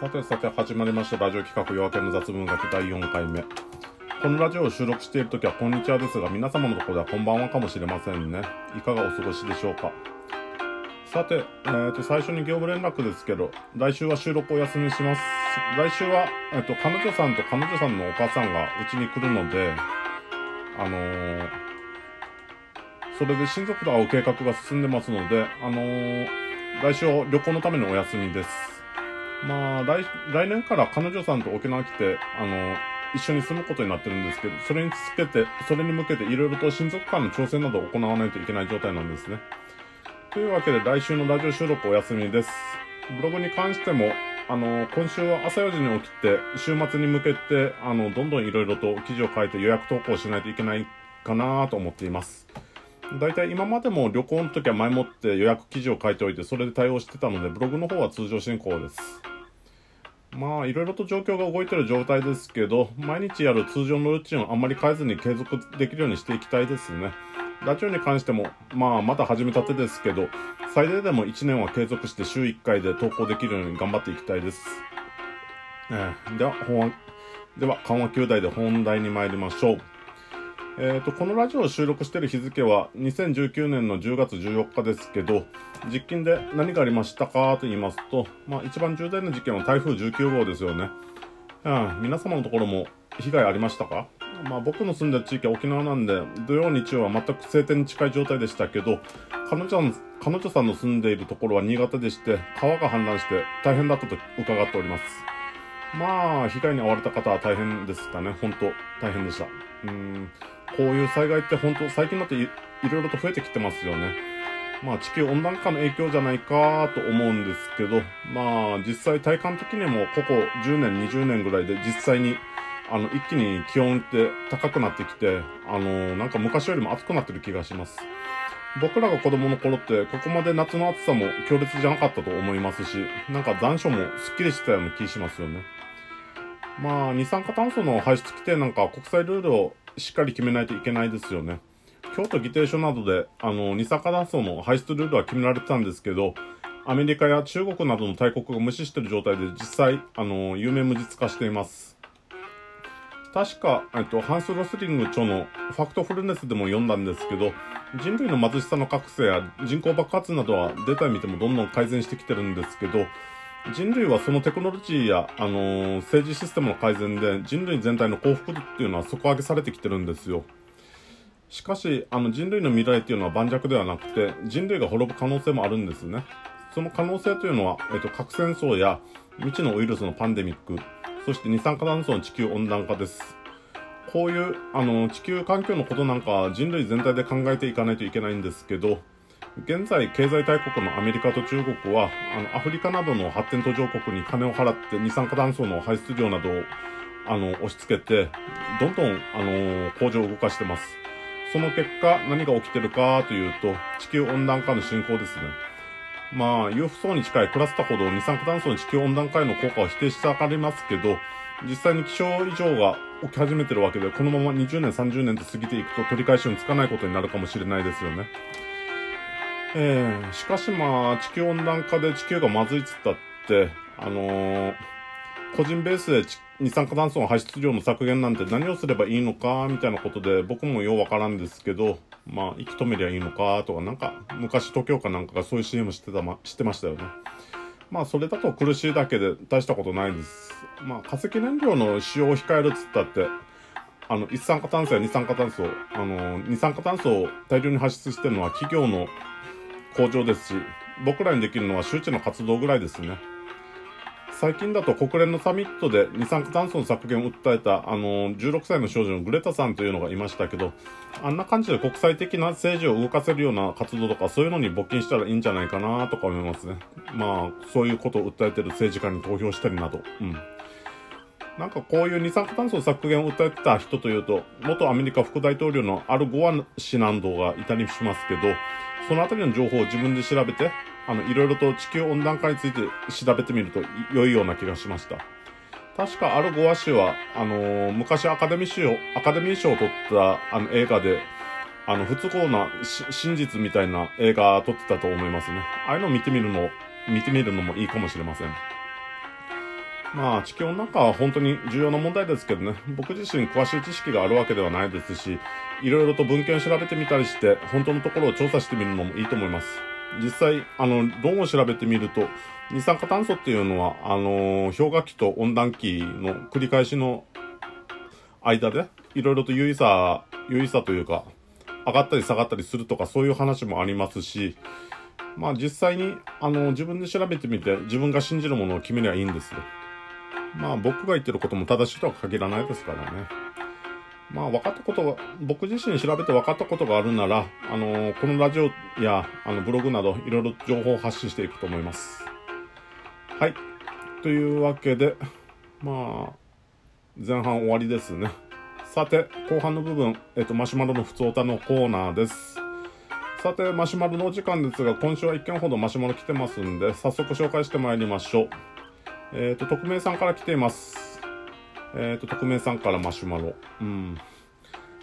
さてさて始まりましたラジオ企画夜明けの雑文学第4回目。このラジオを収録している時はこんにちはですが、皆様のところではこんばんはかもしれませんね。いかがお過ごしでしょうか。さて、えー、と、最初に業務連絡ですけど、来週は収録お休みします。来週は、えっ、ー、と、彼女さんと彼女さんのお母さんがうちに来るので、あのー、それで親族と会う計画が進んでますので、あのー、来週は旅行のためのお休みです。まあ、来、来年から彼女さんと沖縄来て、あの一緒に住むことになってるんですけど、それにつけて、それに向けていろいろと親族間の調整などを行わないといけない状態なんですね。というわけで来週のラジオ収録お休みです。ブログに関しても、あの、今週は朝4時に起きて、週末に向けて、あの、どんどんいろいろと記事を書いて予約投稿しないといけないかなと思っています。大体今までも旅行の時は前もって予約記事を書いておいて、それで対応してたので、ブログの方は通常進行です。まあ、いろいろと状況が動いてる状態ですけど、毎日やる通常のルーチンをあんまり変えずに継続できるようにしていきたいですね。ラジオに関しても、まあ、まだ始めたてですけど、最大でも1年は継続して週1回で投稿できるように頑張っていきたいです。えー、では、本では、緩和球大で本題に参りましょう。え、ー、と、このラジオを収録している日付は2019年の10月14日ですけど、実験で何がありましたかと言いますと、まあ一番重大な事件は台風19号ですよね。うん、皆様のところも被害ありましたか？まあ僕の住んでる地域は沖縄なんで、土曜日曜は全く晴天に近い状態でしたけど、彼女彼女さんの住んでいるところは新潟でして、川が氾濫して大変だったと伺っております。まあ、被害に遭われた方は大変ですかね。本当大変でした。うん。こういう災害って本当最近だっていろいろと増えてきてますよね。まあ地球温暖化の影響じゃないかと思うんですけど、まあ実際体感的にもここ10年、20年ぐらいで実際にあの一気に気温って高くなってきて、あのなんか昔よりも暑くなってる気がします。僕らが子供の頃ってここまで夏の暑さも強烈じゃなかったと思いますし、なんか残暑もスッキリしてたような気しますよね。まあ二酸化炭素の排出規定なんか国際ルールをしっかり決めないといけないですよね。京都議定書などで、あの、二酸化炭素の排出ルールは決められてたんですけど、アメリカや中国などの大国が無視してる状態で実際、あの、有名無実化しています。確か、えっと、ハンス・ロスリング著のファクトフルネスでも読んだんですけど、人類の貧しさの覚醒や人口爆発などはデータ見てもどんどん改善してきてるんですけど、人類はそのテクノロジーや、あのー、政治システムの改善で人類全体の幸福っていうのは底上げされてきてるんですよ。しかし、あの人類の未来っていうのは盤石ではなくて、人類が滅ぶ可能性もあるんですね。その可能性というのは、えっ、と、核戦争や未知のウイルスのパンデミック、そして二酸化炭素の地球温暖化です。こういう、あの、地球環境のことなんか人類全体で考えていかないといけないんですけど、現在、経済大国のアメリカと中国は、あの、アフリカなどの発展途上国に金を払って二酸化炭素の排出量などを、あの、押し付けて、どんどん、あの、工場を動かしてます。その結果、何が起きてるかというと、地球温暖化の進行ですね。まあ、裕福層に近いクラスタほど二酸化炭素の地球温暖化への効果は否定してあかりますけど、実際に気象異常が起き始めてるわけで、このまま20年、30年と過ぎていくと取り返しにつかないことになるかもしれないですよね。えー、しかしまあ、地球温暖化で地球がまずいっつったって、あのー、個人ベースで二酸化炭素の排出量の削減なんて何をすればいいのか、みたいなことで、僕もようわからんですけど、まあ、息止めりゃいいのか、とか、なんか、昔東京かなんかがそういう CM してたま、してましたよね。まあ、それだと苦しいだけで大したことないです。まあ、化石燃料の使用を控えるっつったって、あの、一酸化炭素や二酸化炭素、あの、二酸化炭素を大量に発出してるのは企業の向上ですし、僕らにできるのは周知の活動ぐらいですね。最近だと国連のサミットで二酸化炭素の削減を訴えた、あの、16歳の少女のグレタさんというのがいましたけど、あんな感じで国際的な政治を動かせるような活動とか、そういうのに募金したらいいんじゃないかなとか思いますね。まあ、そういうことを訴えてる政治家に投票したりなど、うん。なんかこういう二酸化炭素削減を訴えてた人というと、元アメリカ副大統領のアル・ゴア氏などがいたりしますけど、そのあたりの情報を自分で調べて、あの、いろいろと地球温暖化について調べてみると良いような気がしました。確か、アル・ゴア氏は、あのー、昔アカデミー賞、アカデミー賞を取った、あの、映画で、あの、不都合な真実みたいな映画撮ってたと思いますね。ああいうのを見てみるの、見てみるのもいいかもしれません。まあ地球の中は本当に重要な問題ですけどね、僕自身詳しい知識があるわけではないですし、いろいろと文献を調べてみたりして、本当のところを調査してみるのもいいと思います。実際、あの、論を調べてみると、二酸化炭素っていうのは、あの、氷河期と温暖期の繰り返しの間で、いろいろと優位さ、優位さというか、上がったり下がったりするとか、そういう話もありますし、まあ実際に、あの、自分で調べてみて、自分が信じるものを決めりゃいいんですよ。まあ僕が言ってることも正しいとは限らないですからね。まあ分かったことが、僕自身調べて分かったことがあるなら、あのこのラジオやあのブログなどいろいろ情報を発信していくと思います。はい。というわけで、まあ、前半終わりですね。さて、後半の部分、えっと、マシュマロの普通歌のコーナーです。さて、マシュマロのお時間ですが、今週は1件ほどマシュマロ来てますんで、早速紹介してまいりましょう。えっ、ー、と、匿名さんから来ています。えっ、ー、と、匿名さんからマシュマロ。うん。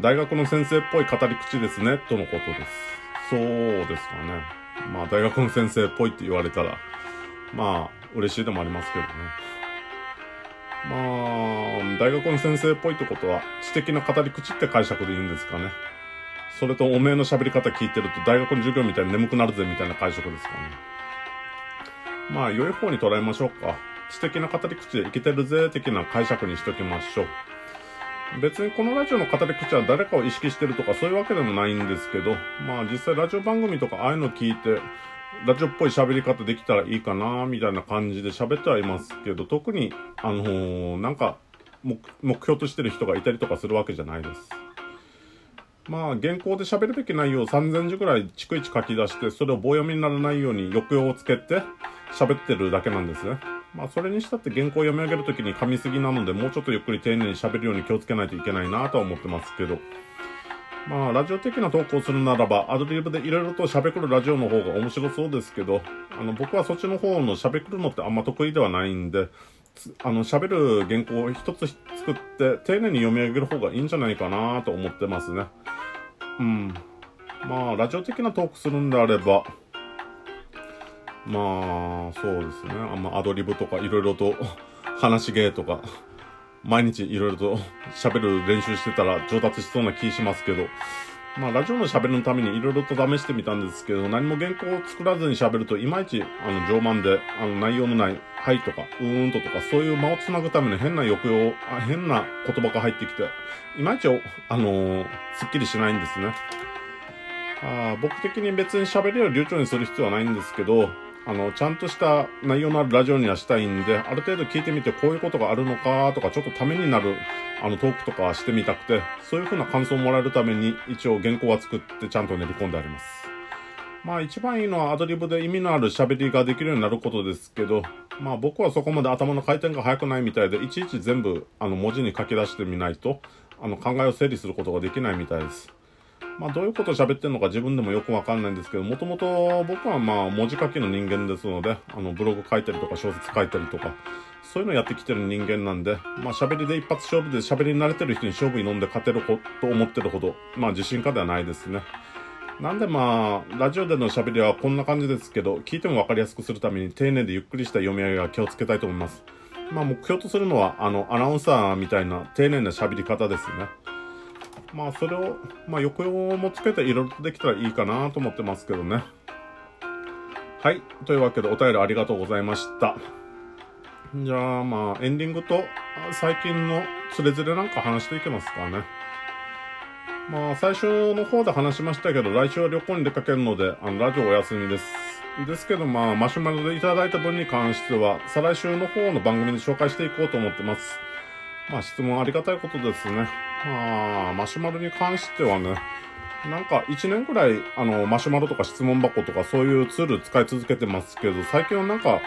大学の先生っぽい語り口ですね、とのことです。そうですかね。まあ、大学の先生っぽいって言われたら、まあ、嬉しいでもありますけどね。まあ、大学の先生っぽいってことは、知的な語り口って解釈でいいんですかね。それと、おめえの喋り方聞いてると、大学の授業みたいに眠くなるぜみたいな解釈ですかね。まあ、良い方に捉えましょうか。知的な語り口で生きてるぜ的な解釈にしときましょう。別にこのラジオの語り口は誰かを意識してるとかそういうわけでもないんですけど、まあ実際ラジオ番組とかああいうの聞いて、ラジオっぽい喋り方できたらいいかなみたいな感じで喋ってはいますけど、特に、あのー、なんか目、目標としてる人がいたりとかするわけじゃないです。まあ、原稿で喋るべき内容を3000字ぐらい逐一書き出して、それを棒読みにならないように抑揚をつけて喋ってるだけなんですね。まあ、それにしたって原稿を読み上げるときに噛みすぎなので、もうちょっとゆっくり丁寧に喋るように気をつけないといけないなとは思ってますけど。まあ、ラジオ的な投稿するならば、アドリブでいろいろと喋るラジオの方が面白そうですけど、あの、僕はそっちの方の喋るのってあんま得意ではないんで、あの、喋る原稿を一つ作って、丁寧に読み上げる方がいいんじゃないかなと思ってますね。うん。まあ、ラジオ的なトークするんであれば、まあ、そうですね。あんまアドリブとかいろいろと 話し芸とか、毎日いろいろと喋る練習してたら上達しそうな気しますけど、まあ、ラジオの喋るのためにいろいろと試してみたんですけど、何も原稿を作らずに喋ると、いまいち、あの、上満で、あの、内容のない、はいとか、うーんととか、そういう間をつなぐための変な抑揚、あ変な言葉が入ってきて、いまいち、あのー、すっきりしないんですね。あ僕的に別に喋りを流暢にする必要はないんですけど、あの、ちゃんとした内容のあるラジオにはしたいんで、ある程度聞いてみてこういうことがあるのかとか、ちょっとためになる、あの、トークとかしてみたくて、そういう風な感想をもらえるために、一応原稿は作ってちゃんと練り込んであります。まあ一番いいのはアドリブで意味のある喋りができるようになることですけど、まあ僕はそこまで頭の回転が速くないみたいで、いちいち全部あの文字に書き出してみないと、あの考えを整理することができないみたいです。まあどういうこと喋ってるのか自分でもよくわかんないんですけど、もともと僕はまあ文字書きの人間ですので、あのブログ書いたりとか小説書いたりとか、そういうのやってきてる人間なんで、まあ喋りで一発勝負で喋りに慣れてる人に勝負に飲んで勝てると思ってるほど、まあ自信家ではないですね。なんでまあ、ラジオでの喋りはこんな感じですけど、聞いてもわかりやすくするために丁寧でゆっくりした読み上げは気をつけたいと思います。まあ目標とするのは、あの、アナウンサーみたいな丁寧な喋り方ですね。まあそれを、まあ抑揚もつけていろいろとできたらいいかなと思ってますけどね。はい。というわけでお便りありがとうございました。じゃあまあエンディングと最近のつれづれなんか話していけますかね。まあ最初の方で話しましたけど来週は旅行に出かけるのであのラジオお休みです。ですけどまあマシュマロでいただいた分に関しては再来週の方の番組で紹介していこうと思ってます。まあ質問ありがたいことですね。まあ、マシュマロに関してはね、なんか1年くらい、あの、マシュマロとか質問箱とかそういうツール使い続けてますけど、最近はなんか、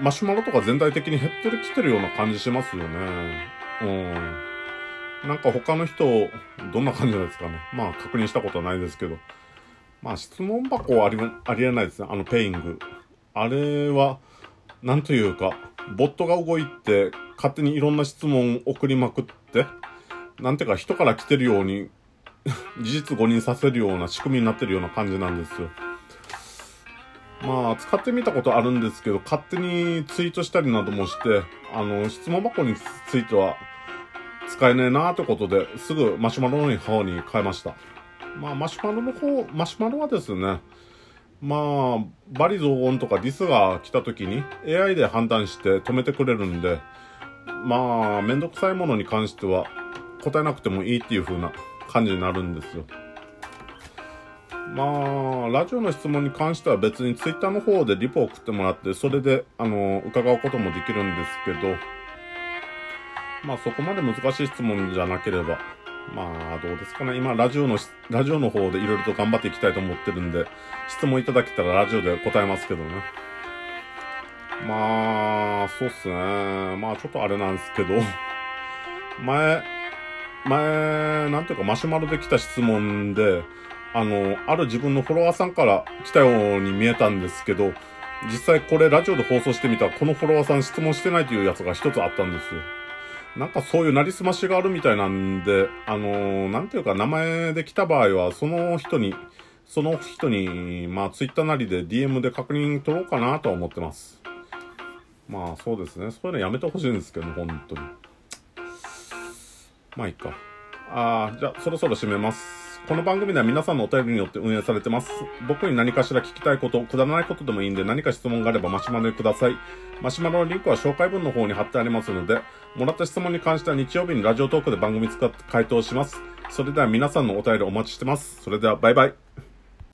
マシュマロとか全体的に減ってるきてるような感じしますよね。うん。なんか他の人、どんな感じなんですかね。まあ確認したことはないですけど。まあ質問箱はあり、ありえないですね。あのペイング。あれは、なんというか、ボットが動いて、勝手にいろんな質問を送りまくって、なんていうか人から来てるように 事実誤認させるような仕組みになってるような感じなんですよ。まあ、使ってみたことあるんですけど、勝手にツイートしたりなどもして、あの、質問箱については使えねえなーってことで、すぐマシュマロの方に変えました。まあ、マシュマロの方、マシュマロはですね、まあ、バリ増音とかディスが来た時に AI で判断して止めてくれるんで、まあ、めんどくさいものに関しては答えなくてもいいっていう風な感じになるんですよ。まあ、ラジオの質問に関しては別にツイッターの方でリポを送ってもらって、それで、あの、伺うこともできるんですけど、まあそこまで難しい質問じゃなければ、まあ、どうですかね。今、ラジオの、ラジオの方でいろいろと頑張っていきたいと思ってるんで、質問いただけたらラジオで答えますけどね。まあ、そうっすね。まあ、ちょっとあれなんですけど、前、前、なんていうか、マシュマロで来た質問で、あの、ある自分のフォロワーさんから来たように見えたんですけど、実際これラジオで放送してみたら、このフォロワーさん質問してないというやつが一つあったんですよ。なんかそういうなりすましがあるみたいなんで、あのー、なんていうか名前で来た場合は、その人に、その人に、まあツイッターなりで DM で確認取ろうかなとは思ってます。まあそうですね。そういうのやめてほしいんですけど、本当に。まあいいか。ああ、じゃあそろそろ締めます。この番組では皆さんのお便りによって運営されてます。僕に何かしら聞きたいこと、くだらないことでもいいんで何か質問があればマシュマロにください。マシュマロのリンクは紹介文の方に貼ってありますので、もらった質問に関しては日曜日にラジオトークで番組使って回答します。それでは皆さんのお便りお待ちしてます。それではバイバイ。